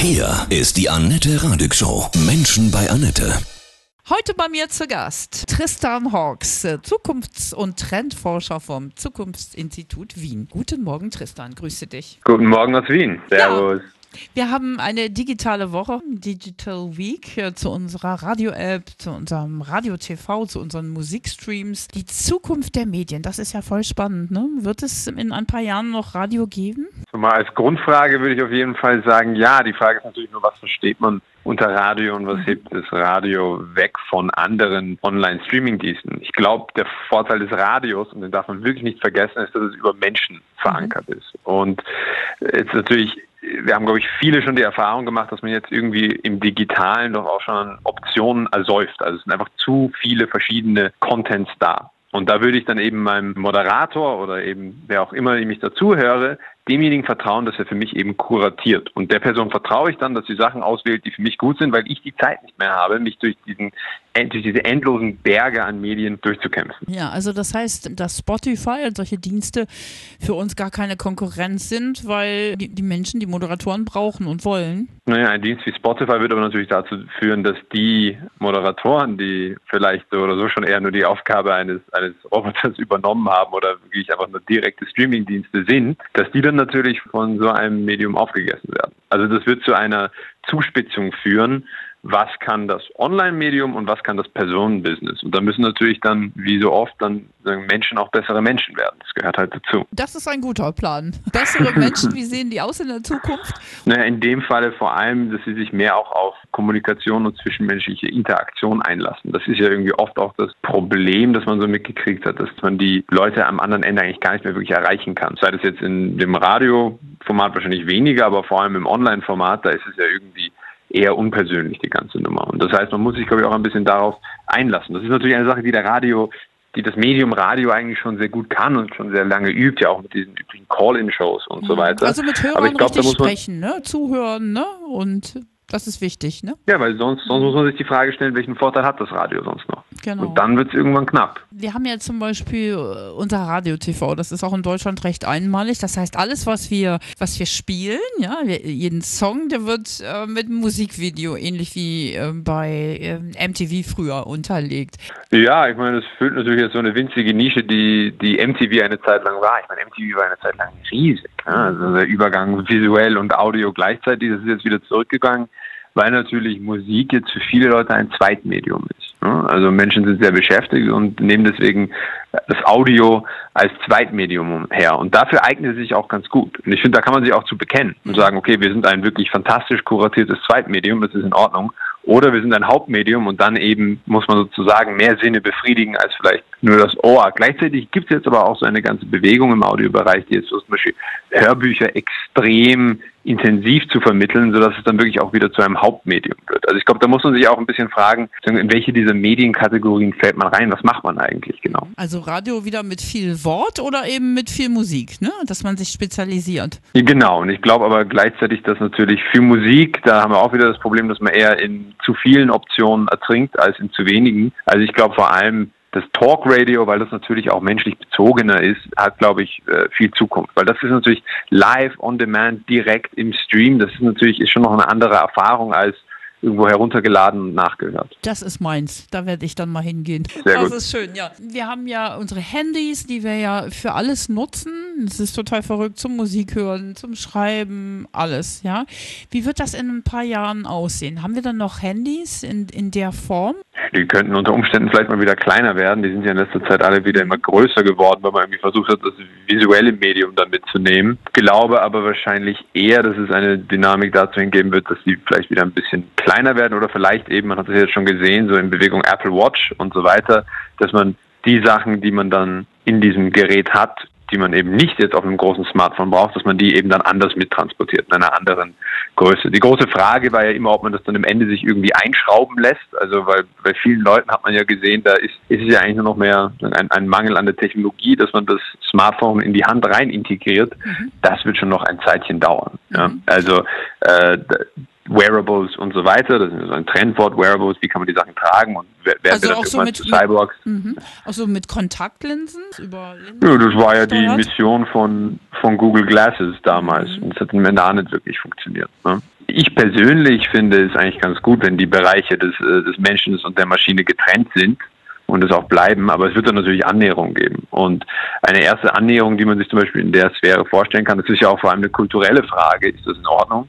Hier ist die Annette Radig Show. Menschen bei Annette. Heute bei mir zu Gast Tristan Hawks, Zukunfts- und Trendforscher vom Zukunftsinstitut Wien. Guten Morgen, Tristan. Grüße dich. Guten Morgen aus Wien. Servus. Wir haben eine digitale Woche, Digital Week, äh, zu unserer Radio-App, zu unserem Radio-TV, zu unseren Musikstreams. Die Zukunft der Medien, das ist ja voll spannend. Ne? Wird es in ein paar Jahren noch Radio geben? So mal als Grundfrage würde ich auf jeden Fall sagen, ja. Die Frage ist natürlich nur, was versteht man unter Radio und was hebt das Radio weg von anderen Online-Streaming-Diensten? Ich glaube, der Vorteil des Radios, und den darf man wirklich nicht vergessen, ist, dass es über Menschen verankert ist. Und jetzt natürlich wir haben, glaube ich, viele schon die Erfahrung gemacht, dass man jetzt irgendwie im Digitalen doch auch schon Optionen ersäuft. Also es sind einfach zu viele verschiedene Contents da. Und da würde ich dann eben meinem Moderator oder eben wer auch immer ich mich dazuhöre, demjenigen vertrauen, dass er für mich eben kuratiert. Und der Person vertraue ich dann, dass sie Sachen auswählt, die für mich gut sind, weil ich die Zeit nicht mehr habe, mich durch diesen durch diese endlosen Berge an Medien durchzukämpfen. Ja, also das heißt, dass Spotify und solche Dienste für uns gar keine Konkurrenz sind, weil die, die Menschen die Moderatoren brauchen und wollen. Naja, ein Dienst wie Spotify wird aber natürlich dazu führen, dass die Moderatoren, die vielleicht so oder so schon eher nur die Aufgabe eines, eines Roboters übernommen haben oder wirklich einfach nur direkte Streamingdienste sind, dass die dann natürlich von so einem Medium aufgegessen werden. Also das wird zu einer Zuspitzung führen, was kann das Online-Medium und was kann das Personenbusiness. Und da müssen natürlich dann, wie so oft, dann Menschen auch bessere Menschen werden. Das gehört halt dazu. Das ist ein guter Plan. Bessere Menschen, wie sehen die aus in der Zukunft? Naja, in dem Falle vor allem, dass sie sich mehr auch auf Kommunikation und zwischenmenschliche Interaktion einlassen. Das ist ja irgendwie oft auch das Problem, das man so mitgekriegt hat, dass man die Leute am anderen Ende eigentlich gar nicht mehr wirklich erreichen kann. Sei das jetzt in dem Radioformat wahrscheinlich weniger, aber vor allem im Online-Format, da ist es ja irgendwie eher unpersönlich, die ganze Nummer. Und das heißt, man muss sich, glaube ich, auch ein bisschen darauf einlassen. Das ist natürlich eine Sache, die der Radio, die das Medium Radio eigentlich schon sehr gut kann und schon sehr lange übt, ja auch mit diesen üblichen Call-In-Shows und so mhm. weiter. Also mit Hörern Aber ich glaub, richtig sprechen, ne? Zuhören, ne? Und das ist wichtig, ne? Ja, weil sonst, sonst muss man sich die Frage stellen, welchen Vorteil hat das Radio sonst noch? Genau. Und dann wird es irgendwann knapp. Wir haben ja zum Beispiel äh, unser Radio-TV, das ist auch in Deutschland recht einmalig. Das heißt, alles, was wir, was wir spielen, ja, jeden Song, der wird äh, mit einem Musikvideo, ähnlich wie äh, bei äh, MTV früher unterlegt. Ja, ich meine, das füllt natürlich jetzt so eine winzige Nische, die, die MTV eine Zeit lang war. Ich meine, MTV war eine Zeit lang riesig. Ja? Also der Übergang visuell und Audio gleichzeitig, das ist jetzt wieder zurückgegangen weil natürlich Musik jetzt für viele Leute ein Zweitmedium ist. Also Menschen sind sehr beschäftigt und nehmen deswegen das Audio als Zweitmedium her. Und dafür eignet es sich auch ganz gut. Und ich finde, da kann man sich auch zu bekennen und sagen, okay, wir sind ein wirklich fantastisch kuratiertes Zweitmedium, das ist in Ordnung. Oder wir sind ein Hauptmedium und dann eben muss man sozusagen mehr Sinne befriedigen als vielleicht nur das Ohr. Gleichzeitig gibt es jetzt aber auch so eine ganze Bewegung im Audiobereich, die jetzt zum Beispiel Hörbücher extrem intensiv zu vermitteln, sodass es dann wirklich auch wieder zu einem Hauptmedium wird. Also ich glaube, da muss man sich auch ein bisschen fragen, in welche dieser Medienkategorien fällt man rein? Was macht man eigentlich genau? Also Radio wieder mit viel Wort oder eben mit viel Musik, ne? dass man sich spezialisiert. Genau, und ich glaube aber gleichzeitig, dass natürlich für Musik, da haben wir auch wieder das Problem, dass man eher in zu vielen Optionen ertrinkt als in zu wenigen. Also ich glaube vor allem, das Talk Radio, weil das natürlich auch menschlich bezogener ist, hat, glaube ich, äh, viel Zukunft. Weil das ist natürlich live on demand, direkt im Stream. Das ist natürlich ist schon noch eine andere Erfahrung als irgendwo heruntergeladen und nachgehört. Das ist meins. Da werde ich dann mal hingehen. Sehr das gut. ist schön, ja. Wir haben ja unsere Handys, die wir ja für alles nutzen. Das ist total verrückt zum Musik hören, zum Schreiben, alles, ja. Wie wird das in ein paar Jahren aussehen? Haben wir dann noch Handys in, in der Form? Die könnten unter Umständen vielleicht mal wieder kleiner werden. Die sind ja in letzter Zeit alle wieder immer größer geworden, weil man irgendwie versucht hat, das visuelle Medium dann mitzunehmen. Glaube aber wahrscheinlich eher, dass es eine Dynamik dazu hingeben wird, dass die vielleicht wieder ein bisschen kleiner werden oder vielleicht eben, man hat es jetzt schon gesehen, so in Bewegung Apple Watch und so weiter, dass man die Sachen, die man dann in diesem Gerät hat, die man eben nicht jetzt auf einem großen Smartphone braucht, dass man die eben dann anders mittransportiert, in einer anderen Größe. Die große Frage war ja immer, ob man das dann am Ende sich irgendwie einschrauben lässt. Also weil bei vielen Leuten hat man ja gesehen, da ist, ist es ja eigentlich nur noch mehr ein, ein Mangel an der Technologie, dass man das Smartphone in die Hand rein integriert. Mhm. Das wird schon noch ein Zeitchen dauern. Mhm. Ja. Also äh, Wearables und so weiter. Das ist so ein Trendwort, Wearables, wie kann man die Sachen tragen und wer, also wird auch so mit, Cyborgs. Mhm. Auch so mit Kontaktlinsen? Über ja, das war ja die Mission von, von Google Glasses damals. Mhm. Und das hat im Ende auch nicht wirklich funktioniert. Ne? Ich persönlich finde es eigentlich ganz gut, wenn die Bereiche des, äh, des Menschen und der Maschine getrennt sind und es auch bleiben, aber es wird dann natürlich Annäherung geben. Und eine erste Annäherung, die man sich zum Beispiel in der Sphäre vorstellen kann, das ist ja auch vor allem eine kulturelle Frage, ist das in Ordnung?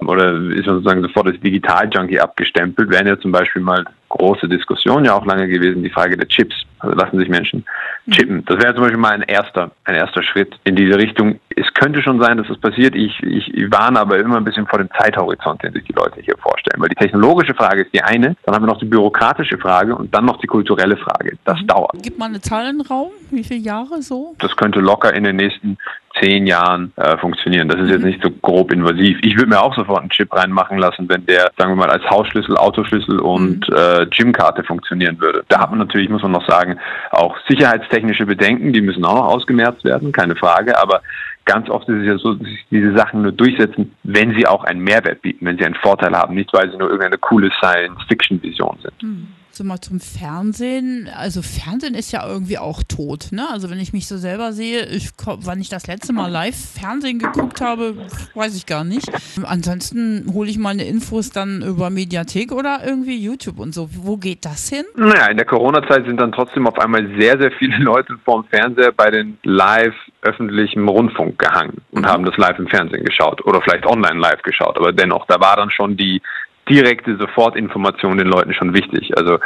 Oder ist man sozusagen sofort als Digital-Junkie abgestempelt? Wären ja zum Beispiel mal große Diskussion ja auch lange gewesen, die Frage der Chips. Also lassen sich Menschen mhm. chippen. Das wäre zum Beispiel mal ein erster, ein erster Schritt in diese Richtung. Es könnte schon sein, dass das passiert. Ich, ich, ich warne aber immer ein bisschen vor dem Zeithorizont, den sich die Leute hier vorstellen. Weil die technologische Frage ist die eine, dann haben wir noch die bürokratische Frage und dann noch die kulturelle Frage. Das mhm. dauert. Gibt man eine Zahl in den Raum? Wie viele Jahre so? Das könnte locker in den nächsten zehn Jahren äh, funktionieren. Das ist jetzt mhm. nicht so grob invasiv. Ich würde mir auch sofort einen Chip reinmachen lassen, wenn der, sagen wir mal, als Hausschlüssel, Autoschlüssel und mhm. äh, Gymkarte funktionieren würde. Da hat man natürlich, muss man noch sagen, auch sicherheitstechnische Bedenken, die müssen auch noch ausgemerzt werden, keine Frage, aber ganz oft ist es ja so, dass sich diese Sachen nur durchsetzen, wenn sie auch einen Mehrwert bieten, wenn sie einen Vorteil haben, nicht weil sie nur irgendeine coole Science-Fiction-Vision sind. Mhm so mal zum Fernsehen. Also Fernsehen ist ja irgendwie auch tot, ne? Also wenn ich mich so selber sehe, ich, wann ich das letzte Mal live Fernsehen geguckt habe, weiß ich gar nicht. Ansonsten hole ich meine Infos dann über Mediathek oder irgendwie YouTube und so. Wo geht das hin? Naja, in der Corona-Zeit sind dann trotzdem auf einmal sehr, sehr viele Leute vorm Fernseher bei den live öffentlichen Rundfunk gehangen und mhm. haben das live im Fernsehen geschaut oder vielleicht online live geschaut. Aber dennoch, da war dann schon die direkte Sofortinformation den Leuten schon wichtig. Also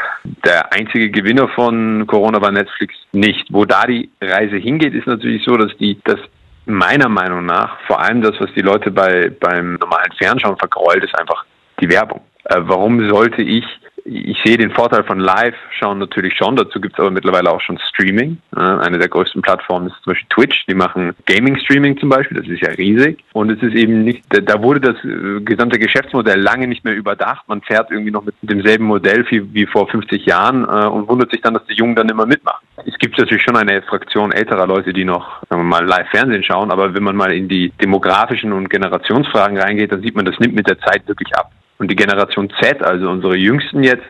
der einzige Gewinner von Corona war Netflix nicht. Wo da die Reise hingeht, ist natürlich so, dass die das meiner Meinung nach vor allem das, was die Leute bei beim normalen Fernschauen vergräult, ist einfach die Werbung. Äh, warum sollte ich ich sehe den Vorteil von Live-Schauen natürlich schon. Dazu gibt es aber mittlerweile auch schon Streaming. Eine der größten Plattformen ist zum Beispiel Twitch. Die machen Gaming-Streaming zum Beispiel. Das ist ja riesig. Und es ist eben nicht, da wurde das äh, gesamte Geschäftsmodell lange nicht mehr überdacht. Man fährt irgendwie noch mit demselben Modell wie, wie vor 50 Jahren äh, und wundert sich dann, dass die Jungen dann immer mitmachen. Es gibt natürlich schon eine Fraktion älterer Leute, die noch, sagen wir mal, Live-Fernsehen schauen. Aber wenn man mal in die demografischen und Generationsfragen reingeht, dann sieht man, das nimmt mit der Zeit wirklich ab. Und die Generation Z, also unsere Jüngsten jetzt,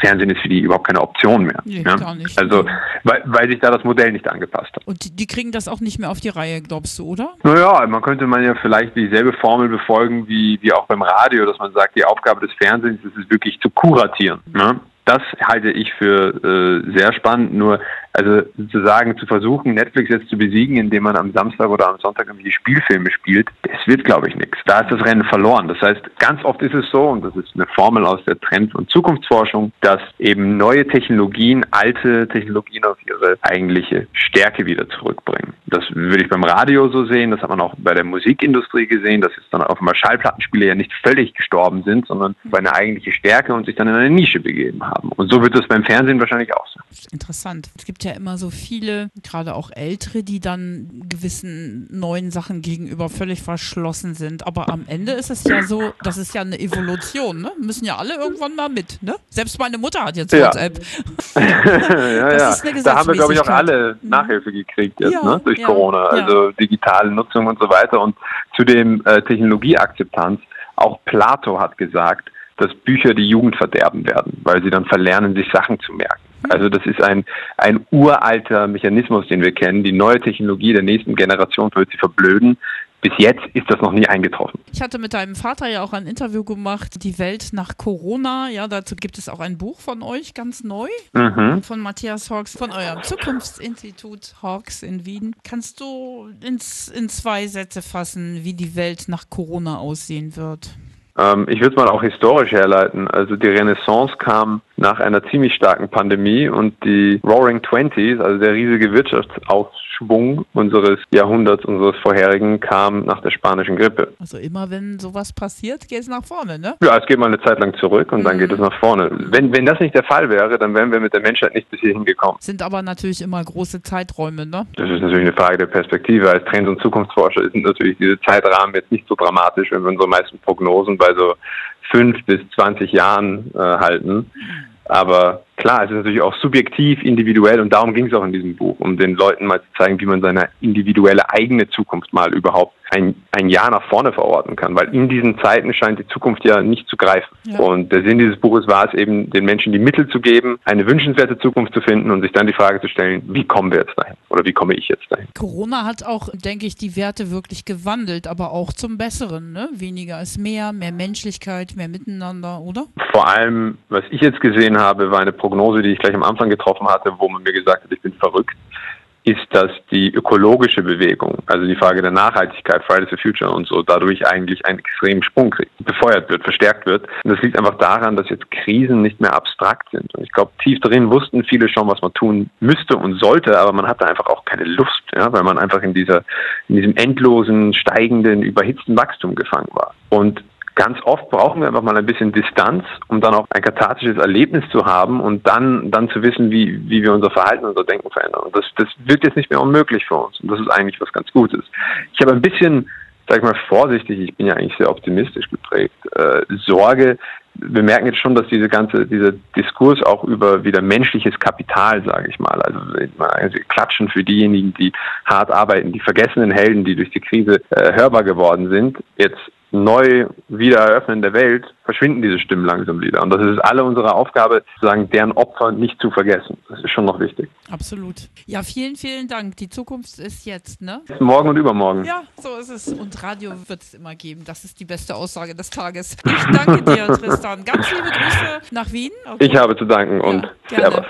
Fernsehen ist für die überhaupt keine Option mehr. Nee, ja? gar nicht. Also, weil, weil sich da das Modell nicht angepasst hat. Und die, kriegen das auch nicht mehr auf die Reihe, glaubst du, oder? Naja, man könnte man ja vielleicht dieselbe Formel befolgen wie, wie auch beim Radio, dass man sagt, die Aufgabe des Fernsehens ist es wirklich zu kuratieren. Ne? Das halte ich für äh, sehr spannend. Nur also sozusagen zu versuchen, Netflix jetzt zu besiegen, indem man am Samstag oder am Sonntag irgendwie Spielfilme spielt, das wird, glaube ich, nichts. Da ist das Rennen verloren. Das heißt, ganz oft ist es so, und das ist eine Formel aus der Trend- und Zukunftsforschung, dass eben neue Technologien alte Technologien auf ihre eigentliche Stärke wieder zurückbringen. Das würde ich beim Radio so sehen, das hat man auch bei der Musikindustrie gesehen, dass jetzt dann auf einmal Schallplattenspiele ja nicht völlig gestorben sind, sondern bei einer eigentliche Stärke und sich dann in eine Nische begeben haben. Und so wird es beim Fernsehen wahrscheinlich auch sein. Interessant. Es gibt ja immer so viele, gerade auch Ältere, die dann gewissen neuen Sachen gegenüber völlig verschlossen sind. Aber am Ende ist es ja so, das ist ja eine Evolution, ne? Müssen ja alle irgendwann mal mit, ne? Selbst meine Mutter hat jetzt WhatsApp. Ja, ja. Da haben wir, glaube ich, auch alle mhm. Nachhilfe gekriegt jetzt, ja, ne? Durch ja, Corona. Also digitale Nutzung und so weiter. Und zu dem äh, Technologieakzeptanz, auch Plato hat gesagt, dass Bücher die Jugend verderben werden, weil sie dann verlernen, sich Sachen zu merken. Also das ist ein, ein uralter Mechanismus, den wir kennen. Die neue Technologie der nächsten Generation wird sie verblöden. Bis jetzt ist das noch nie eingetroffen. Ich hatte mit deinem Vater ja auch ein Interview gemacht, Die Welt nach Corona. Ja, dazu gibt es auch ein Buch von euch, ganz neu, mhm. von Matthias Hawks, von eurem Zukunftsinstitut Hawks in Wien. Kannst du ins, in zwei Sätze fassen, wie die Welt nach Corona aussehen wird? Ähm, ich würde es mal auch historisch herleiten. Also die Renaissance kam nach einer ziemlich starken Pandemie und die Roaring Twenties, also der riesige Wirtschaftsaufschwung unseres Jahrhunderts, unseres vorherigen, kam nach der spanischen Grippe. Also immer wenn sowas passiert, geht es nach vorne, ne? Ja, es geht mal eine Zeit lang zurück und mhm. dann geht es nach vorne. Wenn, wenn das nicht der Fall wäre, dann wären wir mit der Menschheit nicht bis hierhin gekommen. Sind aber natürlich immer große Zeiträume, ne? Das ist natürlich eine Frage der Perspektive. Als Trends- und Zukunftsforscher sind natürlich diese Zeitrahmen jetzt nicht so dramatisch, wenn wir unsere meisten Prognosen bei so fünf bis zwanzig Jahren äh, halten. Aber klar, es ist natürlich auch subjektiv, individuell und darum ging es auch in diesem Buch, um den Leuten mal zu zeigen, wie man seine individuelle eigene Zukunft mal überhaupt ein, ein Jahr nach vorne verorten kann, weil in diesen Zeiten scheint die Zukunft ja nicht zu greifen. Ja. Und der Sinn dieses Buches war es eben, den Menschen die Mittel zu geben, eine wünschenswerte Zukunft zu finden und sich dann die Frage zu stellen, wie kommen wir jetzt dahin oder wie komme ich jetzt dahin? Corona hat auch, denke ich, die Werte wirklich gewandelt, aber auch zum Besseren. Ne? Weniger ist mehr, mehr Menschlichkeit, mehr Miteinander, oder? Vor allem, was ich jetzt gesehen habe, war eine Prognose, die ich gleich am Anfang getroffen hatte, wo man mir gesagt hat, ich bin verrückt ist, dass die ökologische Bewegung, also die Frage der Nachhaltigkeit, Fridays for Future und so, dadurch eigentlich einen extremen Sprung kriegt, befeuert wird, verstärkt wird. Und das liegt einfach daran, dass jetzt Krisen nicht mehr abstrakt sind. Und ich glaube, tief drin wussten viele schon, was man tun müsste und sollte, aber man hatte einfach auch keine Lust, ja, weil man einfach in dieser, in diesem endlosen, steigenden, überhitzten Wachstum gefangen war. Und ganz oft brauchen wir einfach mal ein bisschen Distanz, um dann auch ein kathartisches Erlebnis zu haben und dann, dann zu wissen, wie, wie wir unser Verhalten, unser Denken verändern. Und das, das wird jetzt nicht mehr unmöglich für uns. Und das ist eigentlich was ganz Gutes. Ich habe ein bisschen, sag ich mal, vorsichtig, ich bin ja eigentlich sehr optimistisch geprägt, äh, Sorge, wir merken jetzt schon, dass diese ganze, dieser Diskurs auch über wieder menschliches Kapital, sage ich mal, also, also klatschen für diejenigen, die hart arbeiten, die vergessenen Helden, die durch die Krise äh, hörbar geworden sind, jetzt neu wieder eröffnen der Welt, verschwinden diese Stimmen langsam wieder. Und das ist alle unsere Aufgabe, sozusagen deren Opfer nicht zu vergessen. Das ist schon noch wichtig. Absolut. Ja, vielen, vielen Dank. Die Zukunft ist jetzt, ne? Morgen und übermorgen. Ja, so ist es. Und Radio wird es immer geben. Das ist die beste Aussage des Tages. Ich danke dir, Tristan. Ganz liebe Grüße nach Wien. Okay. Ich habe zu danken und ja, Servus.